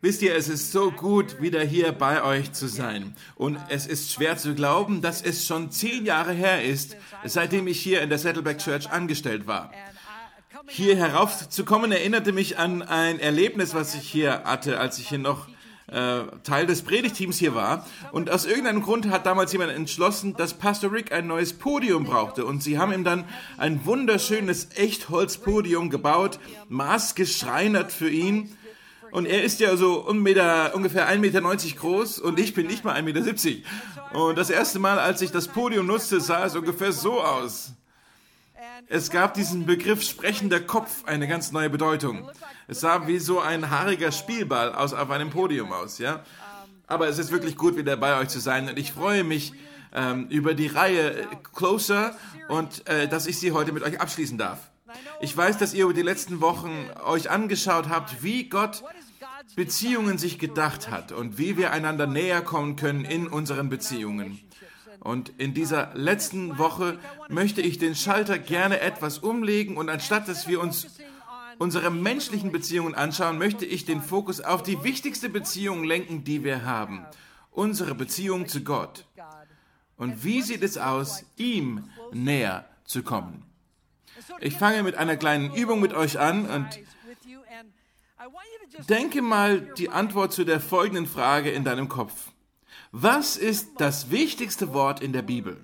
Wisst ihr, es ist so gut, wieder hier bei euch zu sein. Und es ist schwer zu glauben, dass es schon zehn Jahre her ist, seitdem ich hier in der Saddleback Church angestellt war. Hier heraufzukommen erinnerte mich an ein Erlebnis, was ich hier hatte, als ich hier noch äh, Teil des Predigteams hier war. Und aus irgendeinem Grund hat damals jemand entschlossen, dass Pastor Rick ein neues Podium brauchte. Und sie haben ihm dann ein wunderschönes Echtholzpodium gebaut, maßgeschreinert für ihn. Und er ist ja so un Meter, ungefähr 1,90 Meter groß und ich bin nicht mal 1,70 Meter. Und das erste Mal, als ich das Podium nutzte, sah es ungefähr so aus. Es gab diesen Begriff sprechender Kopf eine ganz neue Bedeutung. Es sah wie so ein haariger Spielball aus auf einem Podium aus, ja. Aber es ist wirklich gut, wieder bei euch zu sein und ich freue mich ähm, über die Reihe Closer und äh, dass ich sie heute mit euch abschließen darf. Ich weiß, dass ihr über die letzten Wochen euch angeschaut habt, wie Gott Beziehungen sich gedacht hat und wie wir einander näher kommen können in unseren Beziehungen. Und in dieser letzten Woche möchte ich den Schalter gerne etwas umlegen und anstatt dass wir uns unsere menschlichen Beziehungen anschauen, möchte ich den Fokus auf die wichtigste Beziehung lenken, die wir haben. Unsere Beziehung zu Gott. Und wie sieht es aus, ihm näher zu kommen? Ich fange mit einer kleinen Übung mit euch an und denke mal die Antwort zu der folgenden Frage in deinem Kopf. Was ist das wichtigste Wort in der Bibel?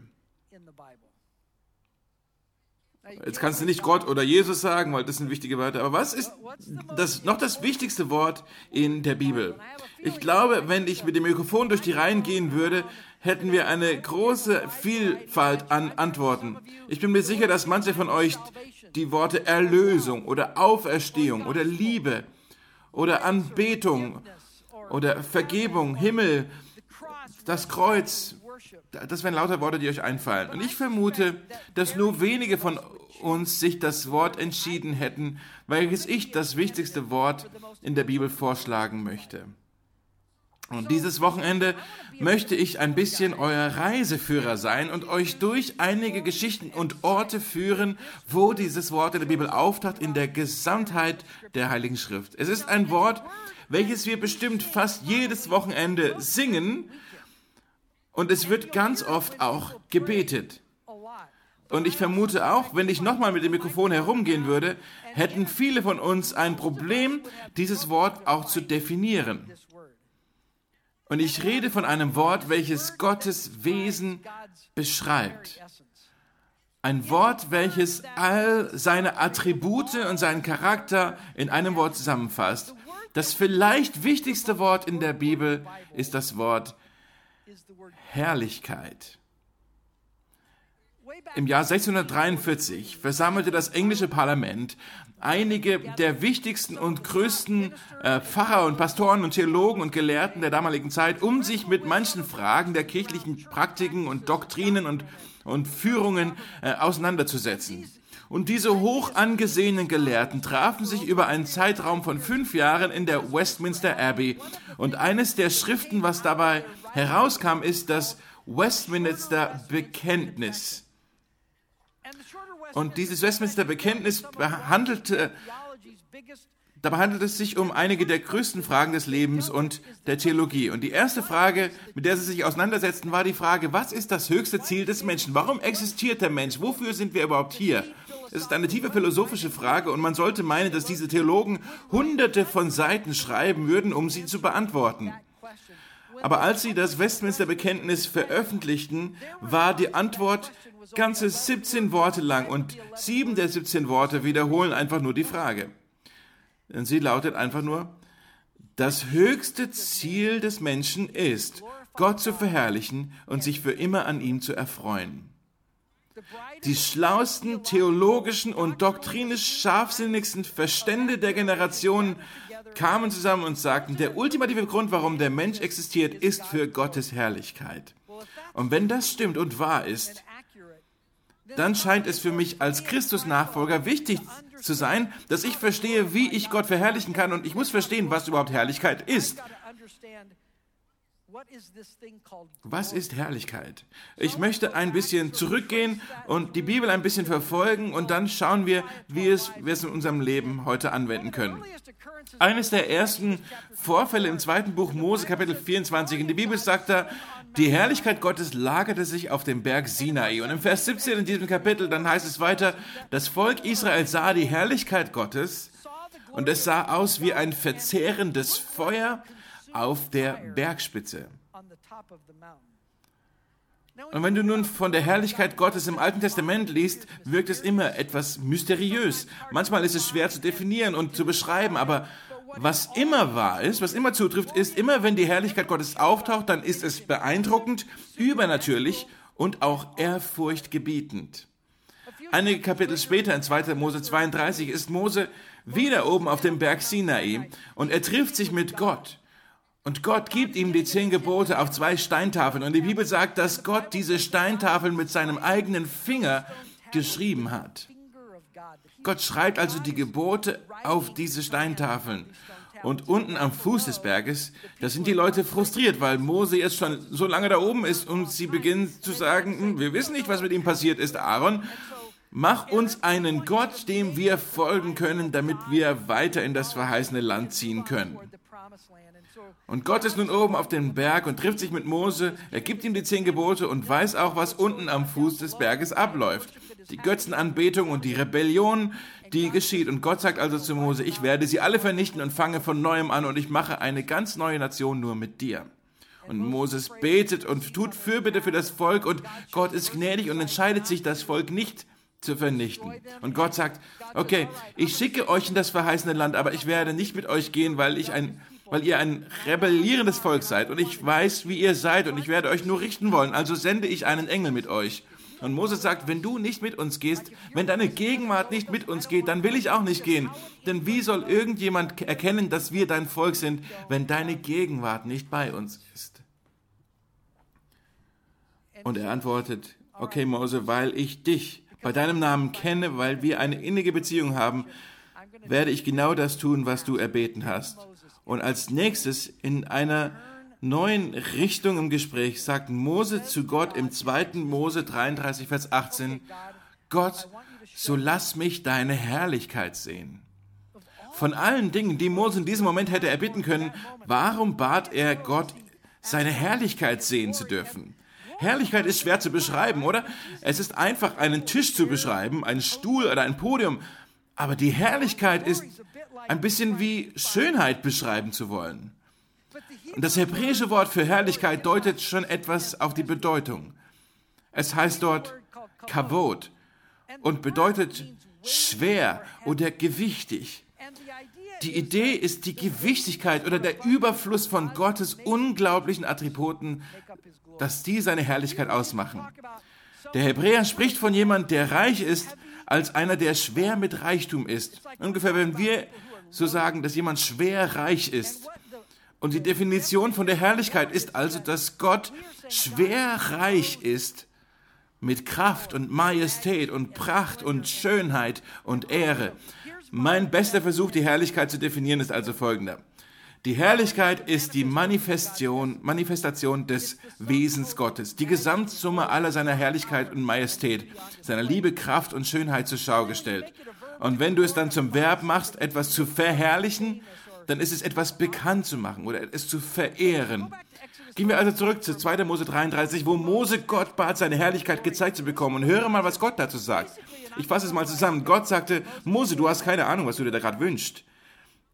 Jetzt kannst du nicht Gott oder Jesus sagen, weil das sind wichtige Wörter. Aber was ist das, noch das wichtigste Wort in der Bibel? Ich glaube, wenn ich mit dem Mikrofon durch die Reihen gehen würde, hätten wir eine große Vielfalt an Antworten. Ich bin mir sicher, dass manche von euch die Worte Erlösung oder Auferstehung oder Liebe oder Anbetung oder Vergebung, Himmel, das Kreuz, das wären lauter Worte, die euch einfallen. Und ich vermute, dass nur wenige von uns sich das Wort entschieden hätten, welches ich das wichtigste Wort in der Bibel vorschlagen möchte. Und dieses Wochenende möchte ich ein bisschen euer Reiseführer sein und euch durch einige Geschichten und Orte führen, wo dieses Wort in der Bibel auftaucht, in der Gesamtheit der Heiligen Schrift. Es ist ein Wort, welches wir bestimmt fast jedes Wochenende singen und es wird ganz oft auch gebetet. Und ich vermute auch, wenn ich nochmal mit dem Mikrofon herumgehen würde, hätten viele von uns ein Problem, dieses Wort auch zu definieren. Und ich rede von einem Wort, welches Gottes Wesen beschreibt. Ein Wort, welches all seine Attribute und seinen Charakter in einem Wort zusammenfasst. Das vielleicht wichtigste Wort in der Bibel ist das Wort Herrlichkeit. Im Jahr 1643 versammelte das englische Parlament einige der wichtigsten und größten äh, Pfarrer und Pastoren und Theologen und Gelehrten der damaligen Zeit, um sich mit manchen Fragen der kirchlichen Praktiken und Doktrinen und, und Führungen äh, auseinanderzusetzen. Und diese hoch angesehenen Gelehrten trafen sich über einen Zeitraum von fünf Jahren in der Westminster Abbey. Und eines der Schriften, was dabei herauskam, ist das Westminster Bekenntnis. Und dieses Westminster Bekenntnis behandelte, dabei handelt es sich um einige der größten Fragen des Lebens und der Theologie. Und die erste Frage, mit der sie sich auseinandersetzten, war die Frage, was ist das höchste Ziel des Menschen? Warum existiert der Mensch? Wofür sind wir überhaupt hier? Es ist eine tiefe philosophische Frage und man sollte meinen, dass diese Theologen hunderte von Seiten schreiben würden, um sie zu beantworten. Aber als sie das Westminster Bekenntnis veröffentlichten, war die Antwort ganze 17 Worte lang und sieben der 17 Worte wiederholen einfach nur die Frage. Denn sie lautet einfach nur, das höchste Ziel des Menschen ist, Gott zu verherrlichen und sich für immer an ihm zu erfreuen. Die schlausten, theologischen und doktrinisch scharfsinnigsten Verstände der Generationen kamen zusammen und sagten, der ultimative Grund, warum der Mensch existiert, ist für Gottes Herrlichkeit. Und wenn das stimmt und wahr ist, dann scheint es für mich als Christus-Nachfolger wichtig zu sein, dass ich verstehe, wie ich Gott verherrlichen kann und ich muss verstehen, was überhaupt Herrlichkeit ist. Was ist Herrlichkeit? Ich möchte ein bisschen zurückgehen und die Bibel ein bisschen verfolgen und dann schauen wir, wie es, wir es in unserem Leben heute anwenden können. Eines der ersten Vorfälle im zweiten Buch Mose, Kapitel 24, in der Bibel sagt er, die Herrlichkeit Gottes lagerte sich auf dem Berg Sinai. Und im Vers 17 in diesem Kapitel, dann heißt es weiter, das Volk Israel sah die Herrlichkeit Gottes und es sah aus wie ein verzehrendes Feuer auf der Bergspitze. Und wenn du nun von der Herrlichkeit Gottes im Alten Testament liest, wirkt es immer etwas mysteriös. Manchmal ist es schwer zu definieren und zu beschreiben, aber was immer wahr ist, was immer zutrifft, ist, immer wenn die Herrlichkeit Gottes auftaucht, dann ist es beeindruckend, übernatürlich und auch ehrfurchtgebietend. Einige Kapitel später, in 2. Mose 32, ist Mose wieder oben auf dem Berg Sinai und er trifft sich mit Gott. Und Gott gibt ihm die zehn Gebote auf zwei Steintafeln. Und die Bibel sagt, dass Gott diese Steintafeln mit seinem eigenen Finger geschrieben hat. Gott schreibt also die Gebote auf diese Steintafeln. Und unten am Fuß des Berges, da sind die Leute frustriert, weil Mose jetzt schon so lange da oben ist und sie beginnen zu sagen, hm, wir wissen nicht, was mit ihm passiert ist, Aaron. Mach uns einen Gott, dem wir folgen können, damit wir weiter in das verheißene Land ziehen können. Und Gott ist nun oben auf dem Berg und trifft sich mit Mose, er gibt ihm die zehn Gebote und weiß auch, was unten am Fuß des Berges abläuft. Die Götzenanbetung und die Rebellion, die geschieht. Und Gott sagt also zu Mose, ich werde sie alle vernichten und fange von neuem an und ich mache eine ganz neue Nation nur mit dir. Und Moses betet und tut Fürbitte für das Volk und Gott ist gnädig und entscheidet sich, das Volk nicht zu vernichten. Und Gott sagt, okay, ich schicke euch in das verheißene Land, aber ich werde nicht mit euch gehen, weil ich ein weil ihr ein rebellierendes Volk seid und ich weiß, wie ihr seid und ich werde euch nur richten wollen, also sende ich einen Engel mit euch. Und Moses sagt, wenn du nicht mit uns gehst, wenn deine Gegenwart nicht mit uns geht, dann will ich auch nicht gehen. Denn wie soll irgendjemand erkennen, dass wir dein Volk sind, wenn deine Gegenwart nicht bei uns ist? Und er antwortet, okay Mose, weil ich dich bei deinem Namen kenne, weil wir eine innige Beziehung haben, werde ich genau das tun, was du erbeten hast. Und als nächstes in einer neuen Richtung im Gespräch sagt Mose zu Gott im 2. Mose 33, Vers 18, Gott, so lass mich deine Herrlichkeit sehen. Von allen Dingen, die Mose in diesem Moment hätte erbitten können, warum bat er Gott, seine Herrlichkeit sehen zu dürfen? Herrlichkeit ist schwer zu beschreiben, oder? Es ist einfach, einen Tisch zu beschreiben, einen Stuhl oder ein Podium. Aber die Herrlichkeit ist ein bisschen wie Schönheit beschreiben zu wollen. Und das hebräische Wort für Herrlichkeit deutet schon etwas auf die Bedeutung. Es heißt dort Kavod und bedeutet schwer oder gewichtig. Die Idee ist die Gewichtigkeit oder der Überfluss von Gottes unglaublichen Attributen, dass die seine Herrlichkeit ausmachen. Der Hebräer spricht von jemand, der reich ist, als einer, der schwer mit Reichtum ist. Ungefähr, wenn wir so sagen, dass jemand schwer reich ist. Und die Definition von der Herrlichkeit ist also, dass Gott schwer reich ist mit Kraft und Majestät und Pracht und Schönheit und Ehre. Mein bester Versuch, die Herrlichkeit zu definieren, ist also folgender. Die Herrlichkeit ist die Manifestation, Manifestation des Wesens Gottes, die Gesamtsumme aller seiner Herrlichkeit und Majestät, seiner Liebe, Kraft und Schönheit zur Schau gestellt. Und wenn du es dann zum Verb machst, etwas zu verherrlichen, dann ist es etwas bekannt zu machen oder es zu verehren. Gehen wir also zurück zu 2. Mose 33, wo Mose Gott bat, seine Herrlichkeit gezeigt zu bekommen. Und höre mal, was Gott dazu sagt. Ich fasse es mal zusammen. Gott sagte, Mose, du hast keine Ahnung, was du dir da gerade wünschst.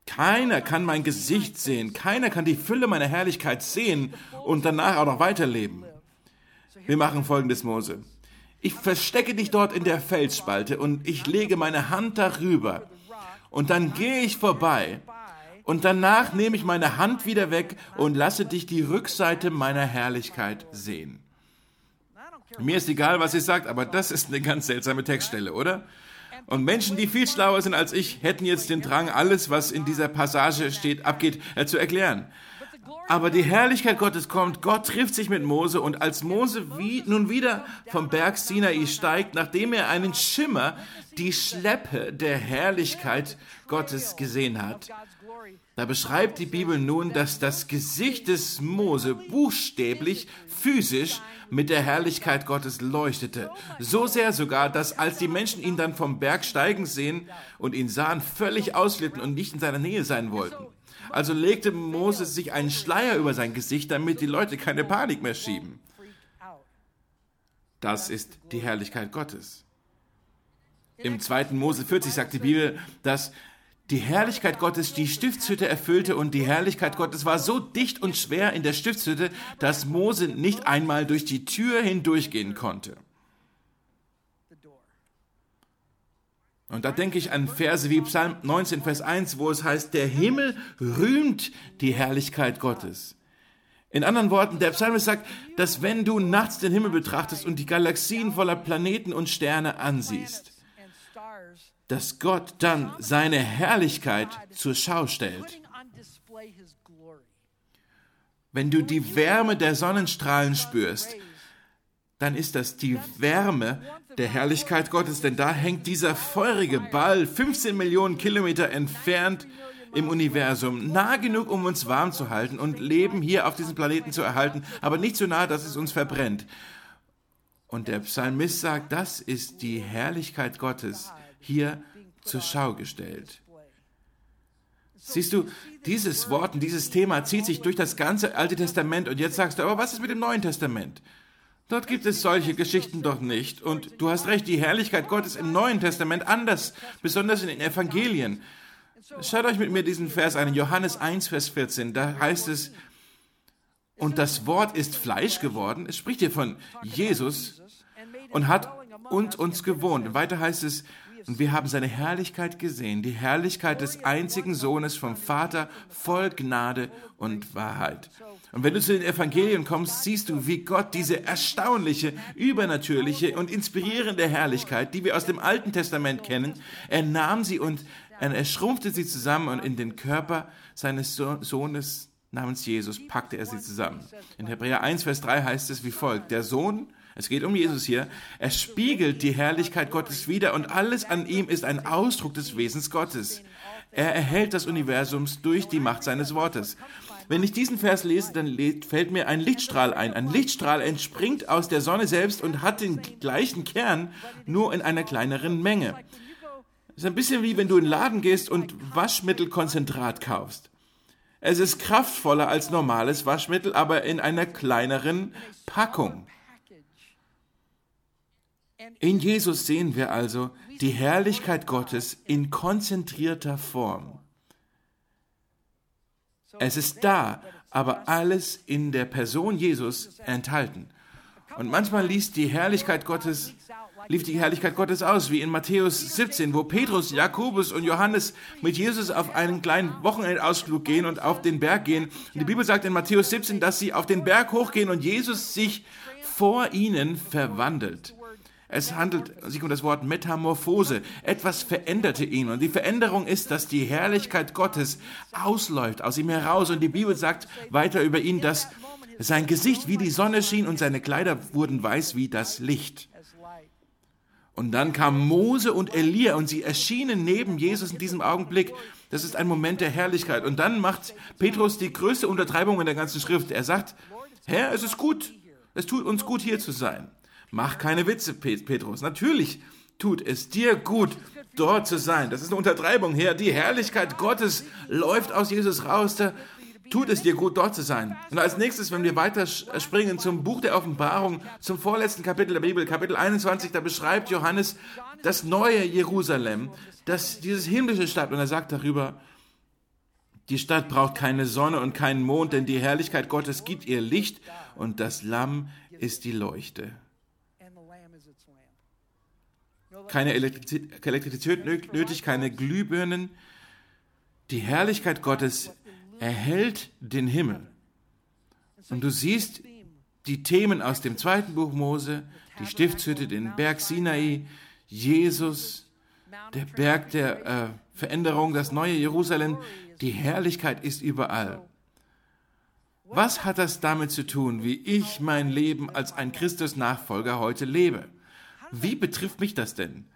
Keiner kann mein Gesicht sehen. Keiner kann die Fülle meiner Herrlichkeit sehen und danach auch noch weiterleben. Wir machen folgendes, Mose. Ich verstecke dich dort in der Felsspalte und ich lege meine Hand darüber. Und dann gehe ich vorbei. Und danach nehme ich meine Hand wieder weg und lasse dich die Rückseite meiner Herrlichkeit sehen. Mir ist egal, was ihr sagt, aber das ist eine ganz seltsame Textstelle, oder? Und Menschen, die viel schlauer sind als ich, hätten jetzt den Drang, alles, was in dieser Passage steht, abgeht, äh, zu erklären. Aber die Herrlichkeit Gottes kommt, Gott trifft sich mit Mose und als Mose wie, nun wieder vom Berg Sinai steigt, nachdem er einen Schimmer, die Schleppe der Herrlichkeit Gottes gesehen hat, Da beschreibt die Bibel nun, dass das Gesicht des Mose buchstäblich, physisch mit der Herrlichkeit Gottes leuchtete. So sehr sogar, dass als die Menschen ihn dann vom Berg steigen sehen und ihn sahen, völlig ausflippten und nicht in seiner Nähe sein wollten. Also legte Moses sich einen Schleier über sein Gesicht, damit die Leute keine Panik mehr schieben. Das ist die Herrlichkeit Gottes. Im 2. Mose 40 sagt die Bibel, dass die Herrlichkeit Gottes die Stiftshütte erfüllte und die Herrlichkeit Gottes war so dicht und schwer in der Stiftshütte, dass Mose nicht einmal durch die Tür hindurchgehen konnte. Und da denke ich an Verse wie Psalm 19, Vers 1, wo es heißt, der Himmel rühmt die Herrlichkeit Gottes. In anderen Worten, der Psalmist sagt, dass wenn du nachts den Himmel betrachtest und die Galaxien voller Planeten und Sterne ansiehst, dass Gott dann seine Herrlichkeit zur Schau stellt. Wenn du die Wärme der Sonnenstrahlen spürst, dann ist das die Wärme der Herrlichkeit Gottes, denn da hängt dieser feurige Ball 15 Millionen Kilometer entfernt im Universum, nah genug, um uns warm zu halten und Leben hier auf diesem Planeten zu erhalten, aber nicht so nah, dass es uns verbrennt. Und der Psalmist sagt, das ist die Herrlichkeit Gottes hier zur Schau gestellt. Siehst du, dieses Wort und dieses Thema zieht sich durch das ganze Alte Testament und jetzt sagst du, aber was ist mit dem Neuen Testament? Dort gibt es solche Geschichten doch nicht. Und du hast recht, die Herrlichkeit Gottes im Neuen Testament anders, besonders in den Evangelien. Schaut euch mit mir diesen Vers an, Johannes 1, Vers 14. Da heißt es, und das Wort ist Fleisch geworden. Es spricht hier von Jesus und hat und uns gewohnt. Weiter heißt es, und wir haben seine Herrlichkeit gesehen, die Herrlichkeit des einzigen Sohnes vom Vater, voll Gnade und Wahrheit. Und wenn du zu den Evangelien kommst, siehst du, wie Gott diese erstaunliche, übernatürliche und inspirierende Herrlichkeit, die wir aus dem Alten Testament kennen, er nahm sie und er schrumpfte sie zusammen und in den Körper seines Sohnes namens Jesus packte er sie zusammen. In Hebräer 1, Vers 3 heißt es wie folgt, der Sohn es geht um Jesus hier. Er spiegelt die Herrlichkeit Gottes wider und alles an ihm ist ein Ausdruck des Wesens Gottes. Er erhält das Universum durch die Macht seines Wortes. Wenn ich diesen Vers lese, dann fällt mir ein Lichtstrahl ein. Ein Lichtstrahl entspringt aus der Sonne selbst und hat den gleichen Kern, nur in einer kleineren Menge. Es ist ein bisschen wie wenn du in den Laden gehst und Waschmittelkonzentrat kaufst. Es ist kraftvoller als normales Waschmittel, aber in einer kleineren Packung. In Jesus sehen wir also die Herrlichkeit Gottes in konzentrierter Form. Es ist da, aber alles in der Person Jesus enthalten. Und manchmal liest die Herrlichkeit Gottes, lief die Herrlichkeit Gottes aus, wie in Matthäus 17, wo Petrus, Jakobus und Johannes mit Jesus auf einen kleinen Wochenendausflug gehen und auf den Berg gehen. Und die Bibel sagt in Matthäus 17, dass sie auf den Berg hochgehen und Jesus sich vor ihnen verwandelt. Es handelt sich um das Wort Metamorphose. Etwas veränderte ihn. Und die Veränderung ist, dass die Herrlichkeit Gottes ausläuft aus ihm heraus. Und die Bibel sagt weiter über ihn, dass sein Gesicht wie die Sonne schien und seine Kleider wurden weiß wie das Licht. Und dann kam Mose und Elia und sie erschienen neben Jesus in diesem Augenblick. Das ist ein Moment der Herrlichkeit. Und dann macht Petrus die größte Untertreibung in der ganzen Schrift. Er sagt, Herr, es ist gut. Es tut uns gut, hier zu sein. Mach keine Witze, Petrus. Natürlich tut es dir gut, dort zu sein. Das ist eine Untertreibung her. Die Herrlichkeit Gottes läuft aus Jesus raus. Da tut es dir gut, dort zu sein. Und als nächstes, wenn wir weiter springen zum Buch der Offenbarung, zum vorletzten Kapitel der Bibel, Kapitel 21, da beschreibt Johannes das neue Jerusalem, das, dieses himmlische Stadt. Und er sagt darüber, die Stadt braucht keine Sonne und keinen Mond, denn die Herrlichkeit Gottes gibt ihr Licht und das Lamm ist die Leuchte keine Elektrizität nötig, keine Glühbirnen. Die Herrlichkeit Gottes erhält den Himmel. Und du siehst die Themen aus dem zweiten Buch Mose, die Stiftshütte, den Berg Sinai, Jesus, der Berg der äh, Veränderung, das neue Jerusalem. Die Herrlichkeit ist überall. Was hat das damit zu tun, wie ich mein Leben als ein Christus-Nachfolger heute lebe? Wie betrifft mich das denn?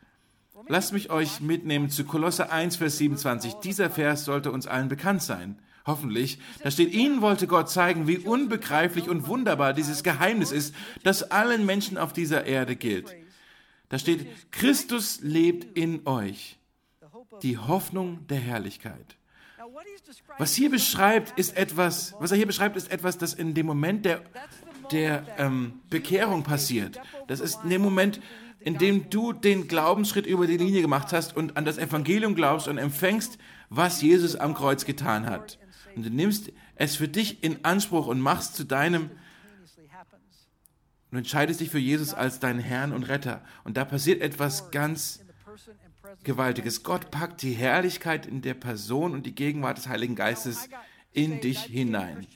Lasst mich euch mitnehmen zu Kolosse 1, Vers 27. Dieser Vers sollte uns allen bekannt sein. Hoffentlich. Da steht, ihnen wollte Gott zeigen, wie unbegreiflich und wunderbar dieses Geheimnis ist, das allen Menschen auf dieser Erde gilt. Da steht, Christus lebt in euch. Die Hoffnung der Herrlichkeit. Was hier beschreibt, ist etwas, was er hier beschreibt, ist etwas, das in dem Moment der, der ähm, Bekehrung passiert. Das ist in dem Moment, in dem du den Glaubensschritt über die Linie gemacht hast und an das Evangelium glaubst und empfängst, was Jesus am Kreuz getan hat. Und du nimmst es für dich in Anspruch und machst zu deinem und entscheidest dich für Jesus als deinen Herrn und Retter. Und da passiert etwas ganz Gewaltiges. Gott packt die Herrlichkeit in der Person und die Gegenwart des Heiligen Geistes in dich hinein.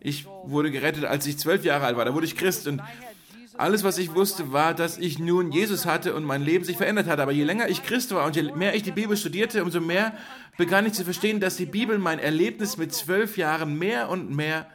Ich wurde gerettet, als ich zwölf Jahre alt war. Da wurde ich Christ und alles, was ich wusste, war, dass ich nun Jesus hatte und mein Leben sich verändert hat. Aber je länger ich Christ war und je mehr ich die Bibel studierte, umso mehr begann ich zu verstehen, dass die Bibel mein Erlebnis mit zwölf Jahren mehr und mehr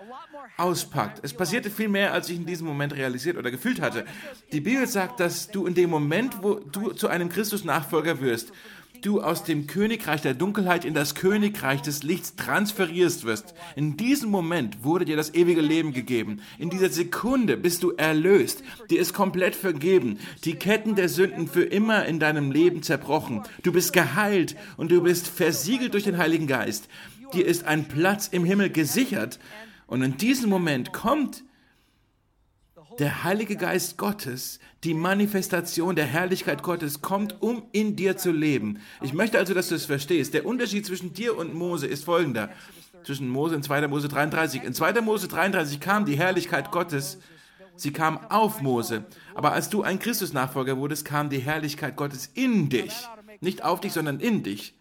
auspackt. Es passierte viel mehr, als ich in diesem Moment realisiert oder gefühlt hatte. Die Bibel sagt, dass du in dem Moment, wo du zu einem Christus-Nachfolger wirst, du aus dem Königreich der Dunkelheit in das Königreich des Lichts transferierst wirst. In diesem Moment wurde dir das ewige Leben gegeben. In dieser Sekunde bist du erlöst. Dir ist komplett vergeben. Die Ketten der Sünden für immer in deinem Leben zerbrochen. Du bist geheilt und du bist versiegelt durch den Heiligen Geist. Dir ist ein Platz im Himmel gesichert. Und in diesem Moment kommt der Heilige Geist Gottes, die Manifestation der Herrlichkeit Gottes kommt, um in dir zu leben. Ich möchte also, dass du es verstehst. Der Unterschied zwischen dir und Mose ist folgender. Zwischen Mose und 2. Mose 33. In 2. Mose 33 kam die Herrlichkeit Gottes, sie kam auf Mose. Aber als du ein Christus-Nachfolger wurdest, kam die Herrlichkeit Gottes in dich. Nicht auf dich, sondern in dich.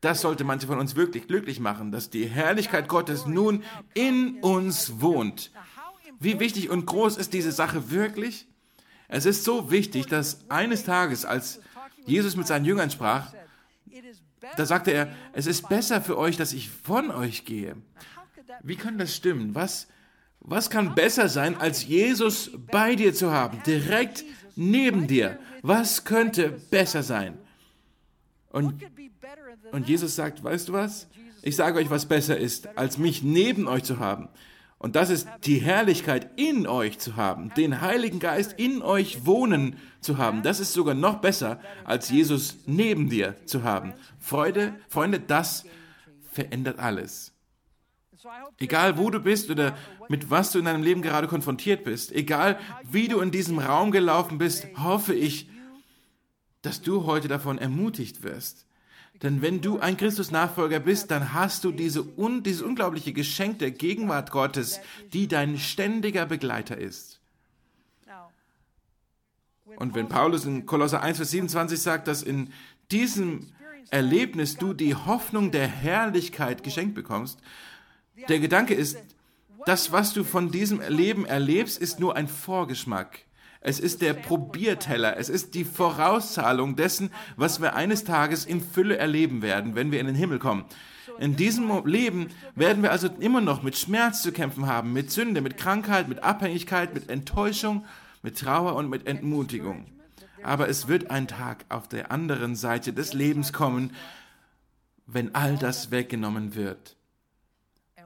Das sollte manche von uns wirklich glücklich machen, dass die Herrlichkeit Gottes nun in uns wohnt. Wie wichtig und groß ist diese Sache wirklich? Es ist so wichtig, dass eines Tages, als Jesus mit seinen Jüngern sprach, da sagte er, es ist besser für euch, dass ich von euch gehe. Wie kann das stimmen? Was, was kann besser sein, als Jesus bei dir zu haben, direkt neben dir? Was könnte besser sein? Und, und Jesus sagt, weißt du was? Ich sage euch, was besser ist, als mich neben euch zu haben. Und das ist die Herrlichkeit in euch zu haben, den Heiligen Geist in euch wohnen zu haben. Das ist sogar noch besser, als Jesus neben dir zu haben. Freude, Freunde, das verändert alles. Egal wo du bist oder mit was du in deinem Leben gerade konfrontiert bist, egal wie du in diesem Raum gelaufen bist, hoffe ich, dass du heute davon ermutigt wirst, denn wenn du ein Christus-Nachfolger bist, dann hast du diese un, dieses unglaubliche Geschenk der Gegenwart Gottes, die dein ständiger Begleiter ist. Und wenn Paulus in Kolosser 1, Vers 27 sagt, dass in diesem Erlebnis du die Hoffnung der Herrlichkeit geschenkt bekommst, der Gedanke ist, das, was du von diesem Leben erlebst, ist nur ein Vorgeschmack. Es ist der Probierteller. Es ist die Vorauszahlung dessen, was wir eines Tages in Fülle erleben werden, wenn wir in den Himmel kommen. In diesem Leben werden wir also immer noch mit Schmerz zu kämpfen haben, mit Sünde, mit Krankheit, mit Abhängigkeit, mit Enttäuschung, mit Trauer und mit Entmutigung. Aber es wird ein Tag auf der anderen Seite des Lebens kommen, wenn all das weggenommen wird.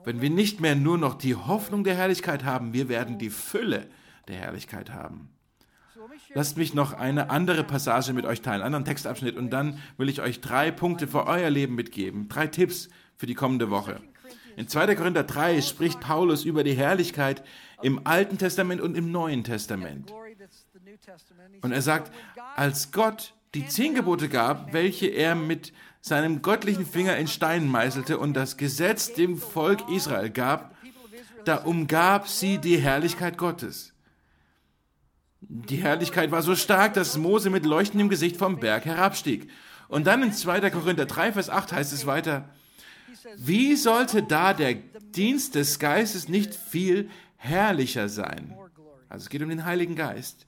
Wenn wir nicht mehr nur noch die Hoffnung der Herrlichkeit haben, wir werden die Fülle der Herrlichkeit haben. Lasst mich noch eine andere Passage mit euch teilen, einen anderen Textabschnitt, und dann will ich euch drei Punkte für euer Leben mitgeben, drei Tipps für die kommende Woche. In 2. Korinther 3 spricht Paulus über die Herrlichkeit im Alten Testament und im Neuen Testament. Und er sagt, als Gott die zehn Gebote gab, welche er mit seinem göttlichen Finger in Stein meißelte und das Gesetz dem Volk Israel gab, da umgab sie die Herrlichkeit Gottes. Die Herrlichkeit war so stark, dass Mose mit leuchtendem Gesicht vom Berg herabstieg. Und dann in 2. Korinther 3, Vers 8 heißt es weiter, wie sollte da der Dienst des Geistes nicht viel herrlicher sein? Also es geht um den Heiligen Geist.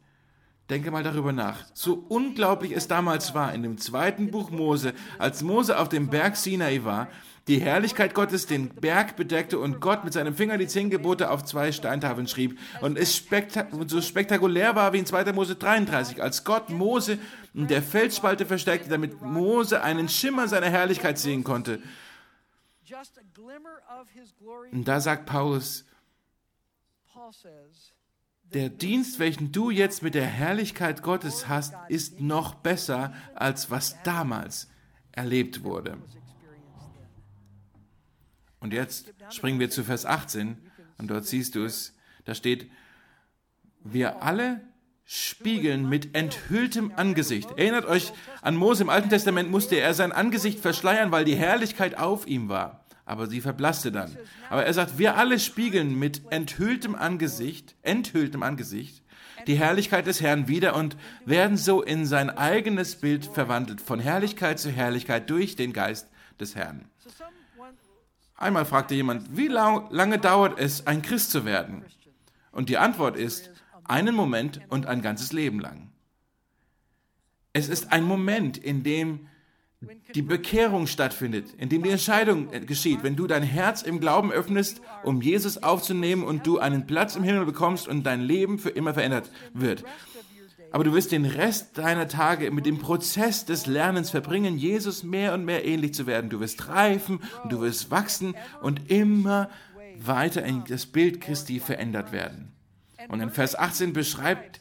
Denke mal darüber nach. So unglaublich es damals war, in dem zweiten Buch Mose, als Mose auf dem Berg Sinai war, die Herrlichkeit Gottes den Berg bedeckte und Gott mit seinem Finger die zehn Gebote auf zwei Steintafeln schrieb und es spektak so spektakulär war wie in 2. Mose 33, als Gott Mose in der Felsspalte versteckte, damit Mose einen Schimmer seiner Herrlichkeit sehen konnte. Und da sagt Paulus, der Dienst, welchen du jetzt mit der Herrlichkeit Gottes hast, ist noch besser, als was damals erlebt wurde. Und jetzt springen wir zu Vers 18 und dort siehst du es, da steht, wir alle spiegeln mit enthülltem Angesicht. Erinnert euch an Mose im Alten Testament musste er sein Angesicht verschleiern, weil die Herrlichkeit auf ihm war. Aber sie verblasste dann. Aber er sagt, wir alle spiegeln mit enthülltem Angesicht, enthülltem Angesicht, die Herrlichkeit des Herrn wieder und werden so in sein eigenes Bild verwandelt, von Herrlichkeit zu Herrlichkeit durch den Geist des Herrn. Einmal fragte jemand, wie lange dauert es, ein Christ zu werden? Und die Antwort ist, einen Moment und ein ganzes Leben lang. Es ist ein Moment, in dem die Bekehrung stattfindet, in dem die Entscheidung geschieht, wenn du dein Herz im Glauben öffnest, um Jesus aufzunehmen und du einen Platz im Himmel bekommst und dein Leben für immer verändert wird aber du wirst den Rest deiner Tage mit dem Prozess des Lernens verbringen, Jesus mehr und mehr ähnlich zu werden. Du wirst reifen und du wirst wachsen und immer weiter in das Bild Christi verändert werden. Und in Vers 18 beschreibt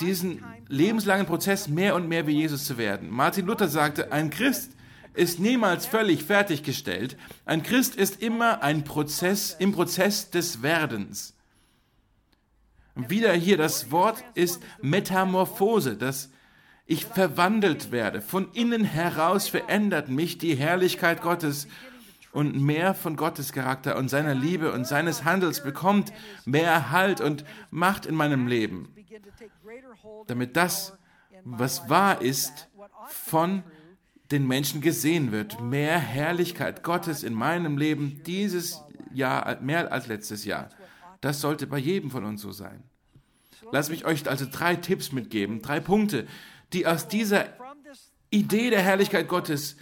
diesen lebenslangen Prozess mehr und mehr wie Jesus zu werden. Martin Luther sagte, ein Christ ist niemals völlig fertiggestellt. Ein Christ ist immer ein Prozess im Prozess des Werdens. Wieder hier, das Wort ist Metamorphose, dass ich verwandelt werde. Von innen heraus verändert mich die Herrlichkeit Gottes und mehr von Gottes Charakter und seiner Liebe und seines Handels bekommt mehr Halt und Macht in meinem Leben, damit das, was wahr ist, von den Menschen gesehen wird. Mehr Herrlichkeit Gottes in meinem Leben dieses Jahr, mehr als letztes Jahr. Das sollte bei jedem von uns so sein. Lasst mich euch also drei Tipps mitgeben, drei Punkte, die aus dieser Idee der Herrlichkeit Gottes,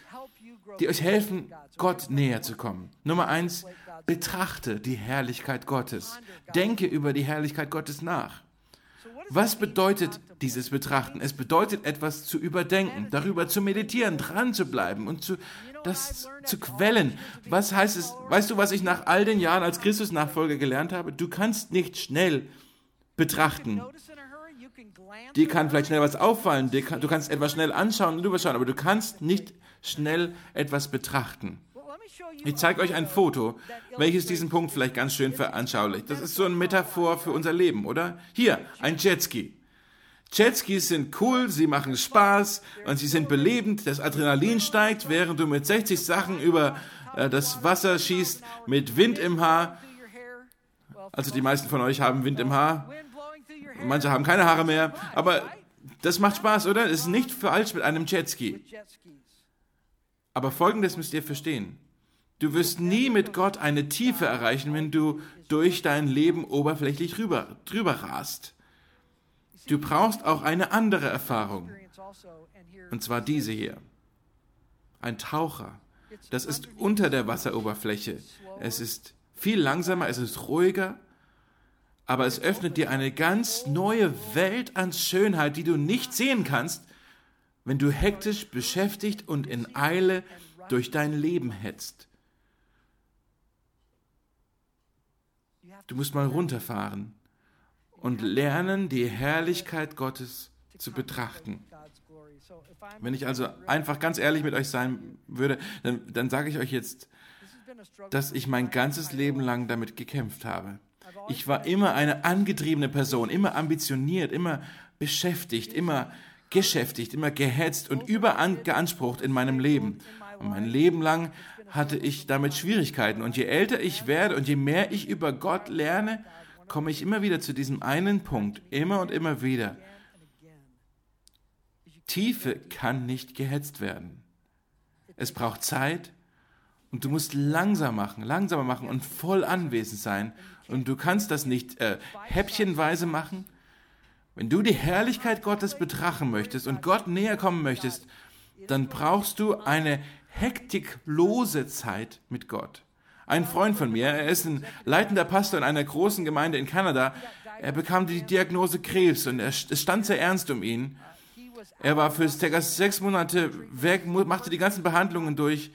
die euch helfen, Gott näher zu kommen. Nummer eins, betrachte die Herrlichkeit Gottes. Denke über die Herrlichkeit Gottes nach. Was bedeutet dieses Betrachten? Es bedeutet etwas zu überdenken, darüber zu meditieren, dran zu bleiben und zu, das zu quellen. Was heißt es? Weißt du, was ich nach all den Jahren als Christus-Nachfolger gelernt habe? Du kannst nicht schnell betrachten. Dir kann vielleicht schnell was auffallen, du kannst etwas schnell anschauen und überschauen, aber du kannst nicht schnell etwas betrachten. Ich zeige euch ein Foto, welches diesen Punkt vielleicht ganz schön veranschaulicht. Das ist so eine Metaphor für unser Leben, oder? Hier, ein Jetski. Jetskis sind cool, sie machen Spaß und sie sind belebend, das Adrenalin steigt, während du mit 60 Sachen über äh, das Wasser schießt, mit Wind im Haar. Also die meisten von euch haben Wind im Haar. Manche haben keine Haare mehr. Aber das macht Spaß, oder? Es ist nicht falsch mit einem Jetski. Aber folgendes müsst ihr verstehen. Du wirst nie mit Gott eine Tiefe erreichen, wenn du durch dein Leben oberflächlich rüber, drüber rast. Du brauchst auch eine andere Erfahrung. Und zwar diese hier. Ein Taucher. Das ist unter der Wasseroberfläche. Es ist viel langsamer, es ist ruhiger, aber es öffnet dir eine ganz neue Welt an Schönheit, die du nicht sehen kannst, wenn du hektisch beschäftigt und in Eile durch dein Leben hetzt. Du musst mal runterfahren und lernen, die Herrlichkeit Gottes zu betrachten. Wenn ich also einfach ganz ehrlich mit euch sein würde, dann, dann sage ich euch jetzt, dass ich mein ganzes Leben lang damit gekämpft habe. Ich war immer eine angetriebene Person, immer ambitioniert, immer beschäftigt, immer geschäftigt, immer gehetzt und überansprucht in meinem Leben. Und mein Leben lang hatte ich damit Schwierigkeiten. Und je älter ich werde und je mehr ich über Gott lerne, komme ich immer wieder zu diesem einen Punkt, immer und immer wieder. Tiefe kann nicht gehetzt werden. Es braucht Zeit und du musst langsam machen, langsamer machen und voll anwesend sein. Und du kannst das nicht äh, häppchenweise machen, Wenn du die Herrlichkeit Gottes betrachten möchtest und Gott näher kommen möchtest, dann brauchst du eine hektiklose Zeit mit Gott. Ein Freund von mir, er ist ein leitender Pastor in einer großen Gemeinde in Kanada, er bekam die Diagnose Krebs und es stand sehr ernst um ihn. Er war für circa sechs Monate weg, machte die ganzen Behandlungen durch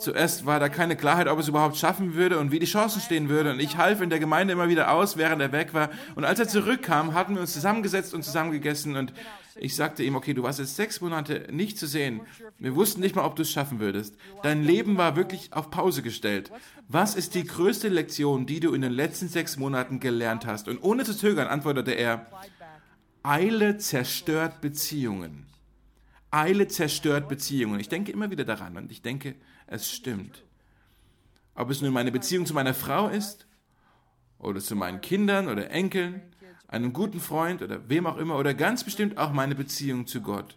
Zuerst war da keine Klarheit, ob es überhaupt schaffen würde und wie die Chancen stehen würde. Und ich half in der Gemeinde immer wieder aus, während er weg war. Und als er zurückkam, hatten wir uns zusammengesetzt und zusammengegessen. Und ich sagte ihm, okay, du warst jetzt sechs Monate nicht zu sehen. Wir wussten nicht mal, ob du es schaffen würdest. Dein Leben war wirklich auf Pause gestellt. Was ist die größte Lektion, die du in den letzten sechs Monaten gelernt hast? Und ohne zu zögern antwortete er, Eile zerstört Beziehungen. Eile zerstört Beziehungen. Ich denke immer wieder daran und ich denke, es stimmt. Ob es nun meine Beziehung zu meiner Frau ist oder zu meinen Kindern oder Enkeln, einem guten Freund oder wem auch immer oder ganz bestimmt auch meine Beziehung zu Gott.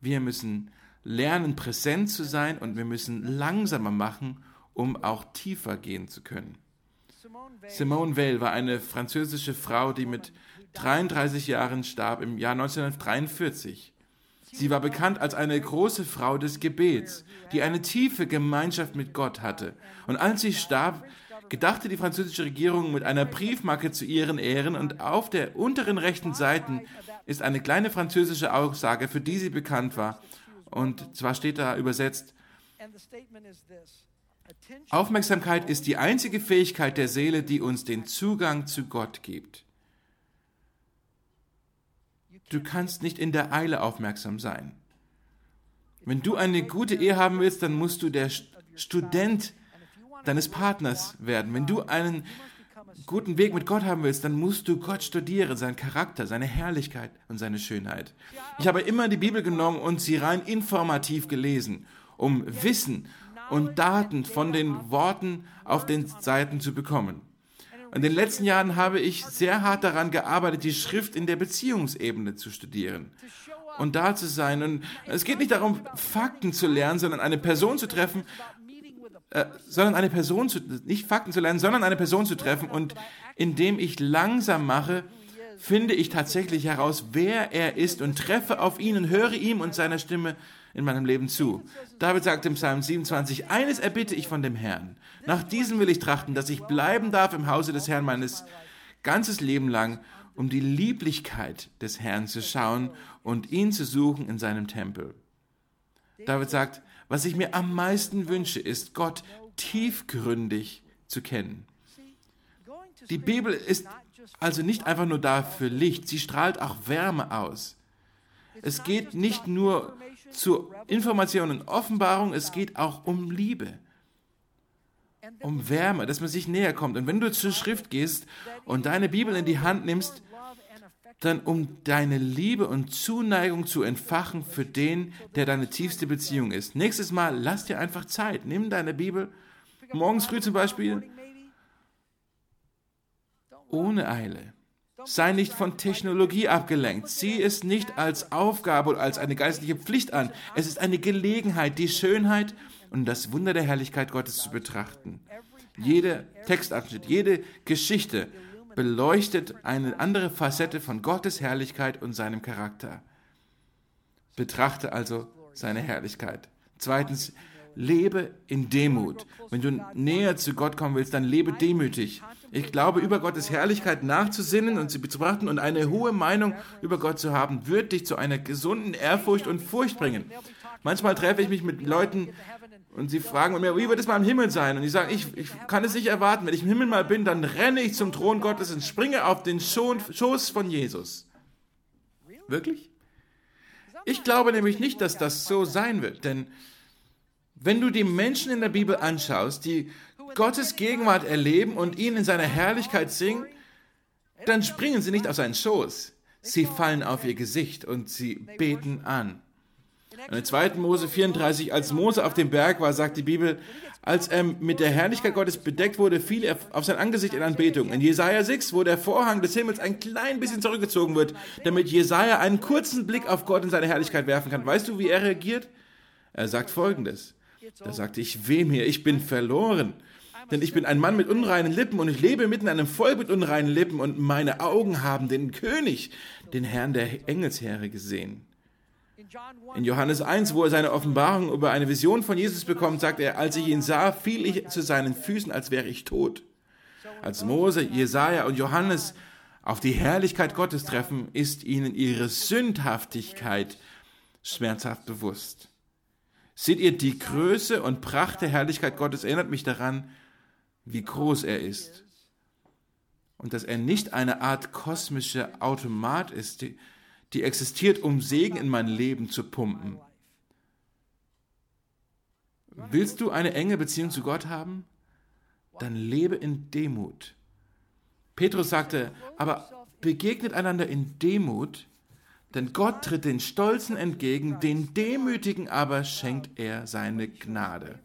Wir müssen lernen, präsent zu sein und wir müssen langsamer machen, um auch tiefer gehen zu können. Simone Weil war eine französische Frau, die mit 33 Jahren starb im Jahr 1943. Sie war bekannt als eine große Frau des Gebets, die eine tiefe Gemeinschaft mit Gott hatte. Und als sie starb, gedachte die französische Regierung mit einer Briefmarke zu ihren Ehren und auf der unteren rechten Seite ist eine kleine französische Aussage, für die sie bekannt war. Und zwar steht da übersetzt, Aufmerksamkeit ist die einzige Fähigkeit der Seele, die uns den Zugang zu Gott gibt. Du kannst nicht in der Eile aufmerksam sein. Wenn du eine gute Ehe haben willst, dann musst du der Student deines Partners werden. Wenn du einen guten Weg mit Gott haben willst, dann musst du Gott studieren, seinen Charakter, seine Herrlichkeit und seine Schönheit. Ich habe immer die Bibel genommen und sie rein informativ gelesen, um Wissen und Daten von den Worten auf den Seiten zu bekommen. In den letzten Jahren habe ich sehr hart daran gearbeitet, die Schrift in der Beziehungsebene zu studieren und da zu sein. Und es geht nicht darum, Fakten zu lernen, sondern eine Person zu treffen, äh, sondern eine Person zu, nicht Fakten zu lernen, sondern eine Person zu treffen. Und indem ich langsam mache, finde ich tatsächlich heraus, wer er ist und treffe auf ihn und höre ihm und seiner Stimme in meinem Leben zu. David sagt im Psalm 27, eines erbitte ich von dem Herrn. Nach diesem will ich trachten, dass ich bleiben darf im Hause des Herrn meines ganzes Leben lang, um die Lieblichkeit des Herrn zu schauen und ihn zu suchen in seinem Tempel. David sagt, was ich mir am meisten wünsche, ist Gott tiefgründig zu kennen. Die Bibel ist also nicht einfach nur da für Licht, sie strahlt auch Wärme aus. Es geht nicht nur zur Information und Offenbarung, es geht auch um Liebe, um Wärme, dass man sich näher kommt. Und wenn du zur Schrift gehst und deine Bibel in die Hand nimmst, dann um deine Liebe und Zuneigung zu entfachen für den, der deine tiefste Beziehung ist. Nächstes Mal lass dir einfach Zeit. Nimm deine Bibel, morgens früh zum Beispiel, ohne Eile. Sei nicht von Technologie abgelenkt. Sieh es nicht als Aufgabe oder als eine geistliche Pflicht an. Es ist eine Gelegenheit, die Schönheit und das Wunder der Herrlichkeit Gottes zu betrachten. Jeder Textabschnitt, jede Geschichte beleuchtet eine andere Facette von Gottes Herrlichkeit und seinem Charakter. Betrachte also seine Herrlichkeit. Zweitens, lebe in Demut. Wenn du näher zu Gott kommen willst, dann lebe demütig. Ich glaube, über Gottes Herrlichkeit nachzusinnen und sie zu betrachten und eine hohe Meinung über Gott zu haben, wird dich zu einer gesunden Ehrfurcht und Furcht bringen. Manchmal treffe ich mich mit Leuten und sie fragen mir, wie wird es mal im Himmel sein? Und ich sage, ich, ich kann es nicht erwarten. Wenn ich im Himmel mal bin, dann renne ich zum Thron Gottes und springe auf den Schoß von Jesus. Wirklich? Ich glaube nämlich nicht, dass das so sein wird, denn wenn du die Menschen in der Bibel anschaust, die Gottes Gegenwart erleben und ihn in seiner Herrlichkeit singen, dann springen sie nicht auf seinen Schoß. Sie fallen auf ihr Gesicht und sie beten an. In 2. Mose 34, als Mose auf dem Berg war, sagt die Bibel, als er mit der Herrlichkeit Gottes bedeckt wurde, fiel er auf sein Angesicht in Anbetung. In Jesaja 6, wo der Vorhang des Himmels ein klein bisschen zurückgezogen wird, damit Jesaja einen kurzen Blick auf Gott in seine Herrlichkeit werfen kann. Weißt du, wie er reagiert? Er sagt folgendes. Da sagte ich, weh mir, ich bin verloren. denn ich bin ein Mann mit unreinen Lippen und ich lebe mitten in einem Volk mit unreinen Lippen und meine Augen haben den König, den Herrn der Engelsheere gesehen. In Johannes 1, wo er seine Offenbarung über eine Vision von Jesus bekommt, sagt er, als ich ihn sah, fiel ich zu seinen Füßen, als wäre ich tot. Als Mose, Jesaja und Johannes auf die Herrlichkeit Gottes treffen, ist ihnen ihre Sündhaftigkeit schmerzhaft bewusst. Seht ihr, die Größe und Pracht der Herrlichkeit Gottes erinnert mich daran, wie groß er ist. Und dass er nicht eine Art kosmischer Automat ist, die, existiert, um Segen in mein Leben zu pumpen. Willst du eine enge Beziehung zu Gott haben? Dann lebe in Demut. Petrus sagte, aber begegnet einander in Demut, denn Gott tritt den Stolzen entgegen, den Demütigen aber schenkt er seine Gnade.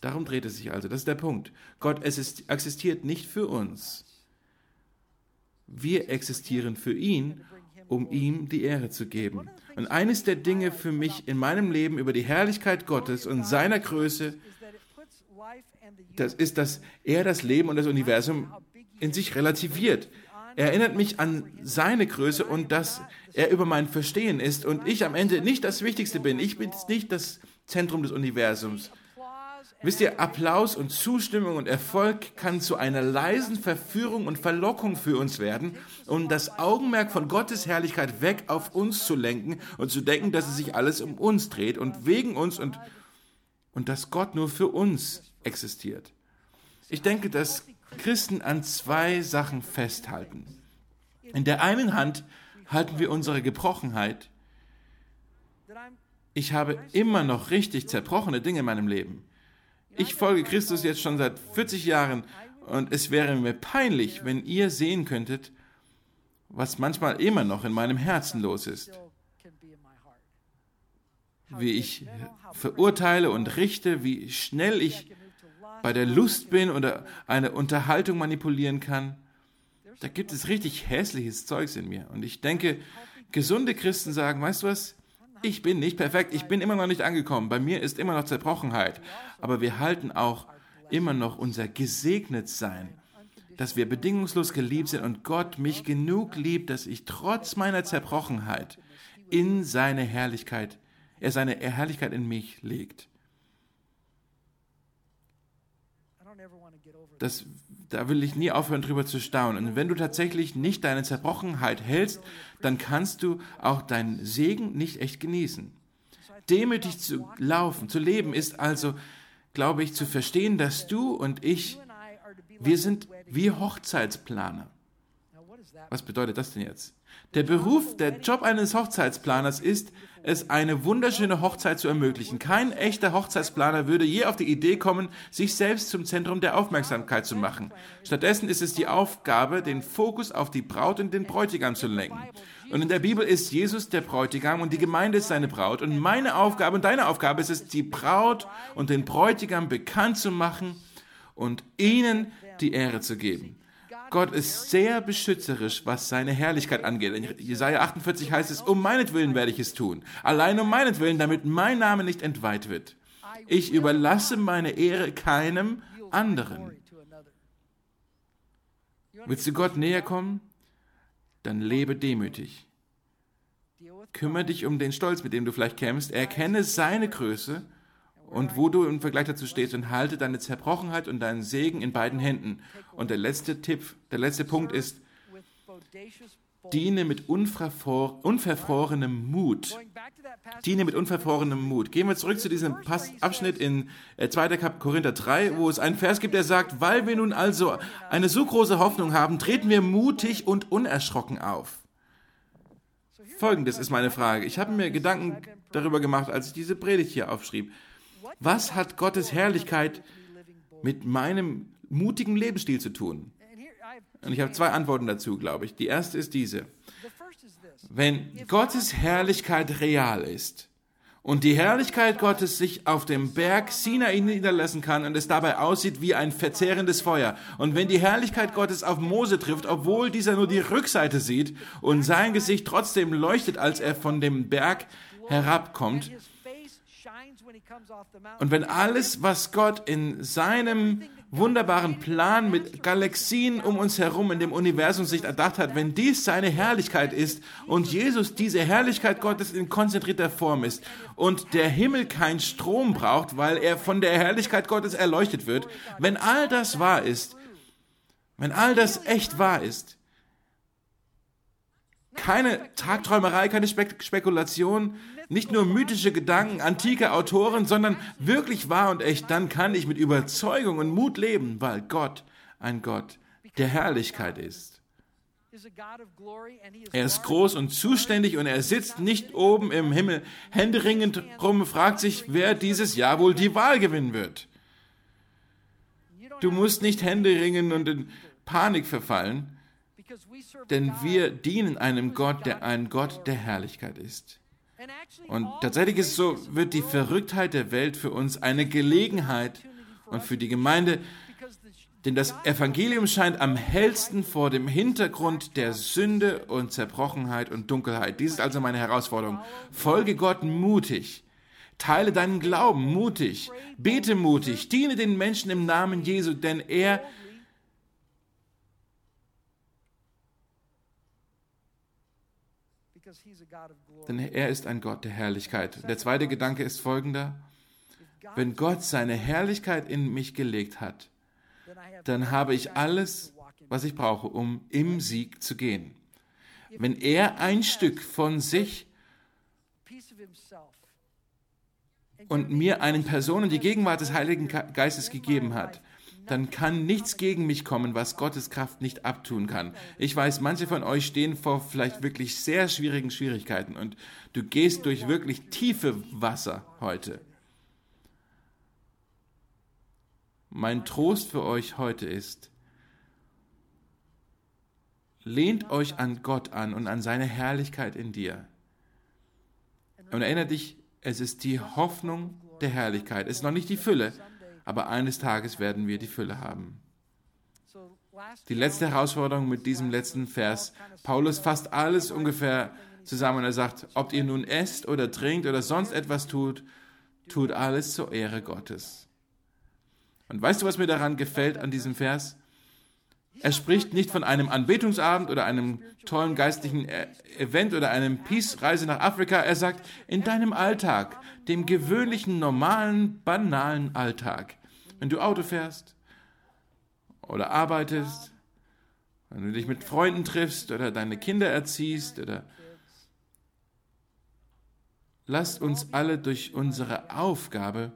Darum dreht es sich also. Das ist der Punkt. Gott existiert nicht für uns. Wir existieren für ihn, um ihm die Ehre zu geben. Und eines der Dinge für mich in meinem Leben über die Herrlichkeit Gottes und seiner Größe, das ist, dass er das Leben und das Universum in sich relativiert. Er erinnert mich an seine Größe und dass er über mein Verstehen ist und ich am Ende nicht das Wichtigste bin. Ich bin nicht das Zentrum des Universums. Wisst ihr, Applaus und Zustimmung und Erfolg kann zu einer leisen Verführung und Verlockung für uns werden, um das Augenmerk von Gottes Herrlichkeit weg auf uns zu lenken und zu denken, dass es sich alles um uns dreht und wegen uns und, und dass Gott nur für uns existiert. Ich denke, dass Christen an zwei Sachen festhalten. In der einen Hand halten wir unsere Gebrochenheit. Ich habe immer noch richtig zerbrochene Dinge in meinem Leben. Ich folge Christus jetzt schon seit 40 Jahren und es wäre mir peinlich, wenn ihr sehen könntet, was manchmal immer noch in meinem Herzen los ist. Wie ich verurteile und richte, wie schnell ich bei der Lust bin oder eine Unterhaltung manipulieren kann. Da gibt es richtig hässliches Zeugs in mir. Und ich denke, gesunde Christen sagen, weißt du was? Ich bin nicht perfekt, ich bin immer noch nicht angekommen, bei mir ist immer noch Zerbrochenheit, aber wir halten auch immer noch unser Gesegnetsein, dass wir bedingungslos geliebt sind und Gott mich genug liebt, dass ich trotz meiner Zerbrochenheit in seine Herrlichkeit, er seine Herrlichkeit in mich legt. Das, da will ich nie aufhören, drüber zu staunen. Und wenn du tatsächlich nicht deine Zerbrochenheit hältst, dann kannst du auch deinen Segen nicht echt genießen. Demütig zu laufen, zu leben, ist also, glaube ich, zu verstehen, dass du und ich, wir sind wie Hochzeitsplaner. Was bedeutet das denn jetzt? Der Beruf, der Job eines Hochzeitsplaners ist, es eine wunderschöne Hochzeit zu ermöglichen. Kein echter Hochzeitsplaner würde je auf die Idee kommen, sich selbst zum Zentrum der Aufmerksamkeit zu machen. Stattdessen ist es die Aufgabe, den Fokus auf die Braut und den Bräutigam zu lenken. Und in der Bibel ist Jesus der Bräutigam und die Gemeinde ist seine Braut. Und meine Aufgabe und deine Aufgabe ist es, die Braut und den Bräutigam bekannt zu machen und ihnen die Ehre zu geben. Gott ist sehr beschützerisch, was seine Herrlichkeit angeht. In Jesaja 48 heißt es, um meinetwillen werde ich es tun. Allein um meinetwillen, damit mein Name nicht entweiht wird. Ich überlasse meine Ehre keinem anderen. Willst du Gott näher kommen? Dann lebe demütig. Kümmere dich um den Stolz, mit dem du vielleicht kämpfst. Erkenne seine Größe und wo du im Vergleich dazu stehst und halte deine Zerbrochenheit und deinen Segen in beiden Händen. Und der letzte Tipp, der letzte Punkt ist, diene mit unverfrorenem Mut. Diene mit unverfrorenem Mut. Gehen wir zurück zu diesem Abschnitt in 2. Äh, Korinther 3, wo es einen Vers gibt, der sagt, weil wir nun also eine so große Hoffnung haben, treten wir mutig und unerschrocken auf. Folgendes ist meine Frage. Ich habe mir Gedanken darüber gemacht, als ich diese Predigt hier aufschrieb. Was hat Gottes Herrlichkeit mit meinem mutigen Lebensstil zu tun? Und ich habe zwei Antworten dazu, glaube ich. Die erste ist diese. Wenn Gottes Herrlichkeit real ist und die Herrlichkeit Gottes sich auf dem Berg Sinai niederlassen kann und es dabei aussieht wie ein verzehrendes Feuer, und wenn die Herrlichkeit Gottes auf Mose trifft, obwohl dieser nur die Rückseite sieht und sein Gesicht trotzdem leuchtet, als er von dem Berg herabkommt, und wenn alles, was Gott in seinem wunderbaren Plan mit Galaxien um uns herum in dem Universum sich erdacht hat, wenn dies seine Herrlichkeit ist und Jesus diese Herrlichkeit Gottes in konzentrierter Form ist und der Himmel keinen Strom braucht, weil er von der Herrlichkeit Gottes erleuchtet wird, wenn all das wahr ist, wenn all das echt wahr ist, keine Tagträumerei, keine Spek Spekulation, nicht nur mythische Gedanken antike Autoren, sondern wirklich wahr und echt, dann kann ich mit Überzeugung und Mut leben, weil Gott ein Gott der Herrlichkeit ist. Er ist groß und zuständig und er sitzt nicht oben im Himmel händeringend rum, fragt sich, wer dieses Jahr wohl die Wahl gewinnen wird. Du musst nicht händeringen und in Panik verfallen, denn wir dienen einem Gott, der ein Gott der Herrlichkeit ist. Und tatsächlich ist es so, wird die Verrücktheit der Welt für uns eine Gelegenheit und für die Gemeinde, denn das Evangelium scheint am hellsten vor dem Hintergrund der Sünde und Zerbrochenheit und Dunkelheit. Dies ist also meine Herausforderung. Folge Gott mutig. Teile deinen Glauben mutig. Bete mutig. Diene den Menschen im Namen Jesu, denn er Denn er ist ein Gott der Herrlichkeit. Der zweite Gedanke ist folgender. Wenn Gott seine Herrlichkeit in mich gelegt hat, dann habe ich alles, was ich brauche, um im Sieg zu gehen. Wenn er ein Stück von sich und mir einen Personen die Gegenwart des Heiligen Geistes gegeben hat, dann kann nichts gegen mich kommen, was Gottes Kraft nicht abtun kann. Ich weiß, manche von euch stehen vor vielleicht wirklich sehr schwierigen Schwierigkeiten und du gehst durch wirklich tiefe Wasser heute. Mein Trost für euch heute ist, lehnt euch an Gott an und an seine Herrlichkeit in dir. Und erinnere dich, es ist die Hoffnung der Herrlichkeit. Es ist noch nicht die Fülle, aber eines Tages werden wir die Fülle haben. Die letzte Herausforderung mit diesem letzten Vers. Paulus fasst alles ungefähr zusammen und er sagt, ob ihr nun esst oder trinkt oder sonst etwas tut, tut alles zur Ehre Gottes. Und weißt du, was mir daran gefällt an diesem Vers? Er spricht nicht von einem Anbetungsabend oder einem tollen geistlichen e- Event oder einem Peace-Reise nach Afrika. Er sagt, in deinem Alltag, dem gewöhnlichen, normalen, banalen Alltag. Wenn du Auto fährst oder arbeitest, wenn du dich mit Freunden triffst oder deine Kinder erziehst oder lasst uns alle durch unsere Aufgabe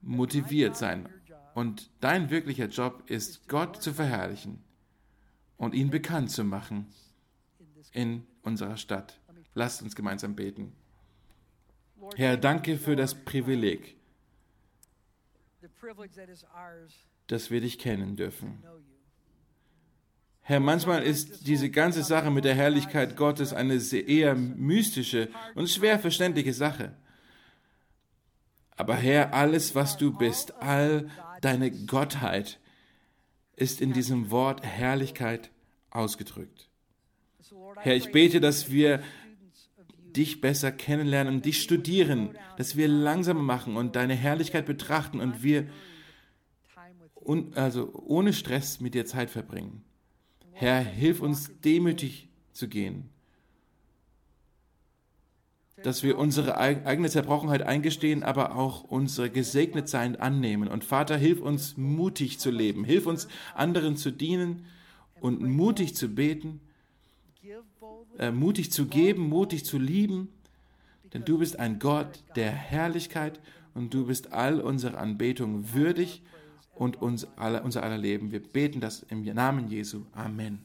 motiviert sein und dein wirklicher Job ist, Gott zu verherrlichen und ihn bekannt zu machen in unserer Stadt. Lasst uns gemeinsam beten. Herr, danke für das Privileg, dass wir dich kennen dürfen. Herr, manchmal ist diese ganze Sache mit der Herrlichkeit Gottes eine eher mystische und schwer verständliche Sache. Aber Herr, alles, was du bist, all Deine Gottheit ist in diesem Wort Herrlichkeit ausgedrückt. Herr, ich bete, dass wir dich besser kennenlernen und dich studieren, dass wir langsamer machen und deine Herrlichkeit betrachten und wir un, also ohne Stress mit dir Zeit verbringen. Herr, hilf uns demütig zu gehen dass wir unsere eigene Zerbrochenheit eingestehen, aber auch unsere Gesegnetsein annehmen. Und Vater, hilf uns mutig zu leben, hilf uns anderen zu dienen und mutig zu beten, äh, mutig zu geben, mutig zu lieben, denn du bist ein Gott der Herrlichkeit und du bist all unserer Anbetung würdig und uns alle, unser aller Leben. Wir beten das im Namen Jesu. Amen.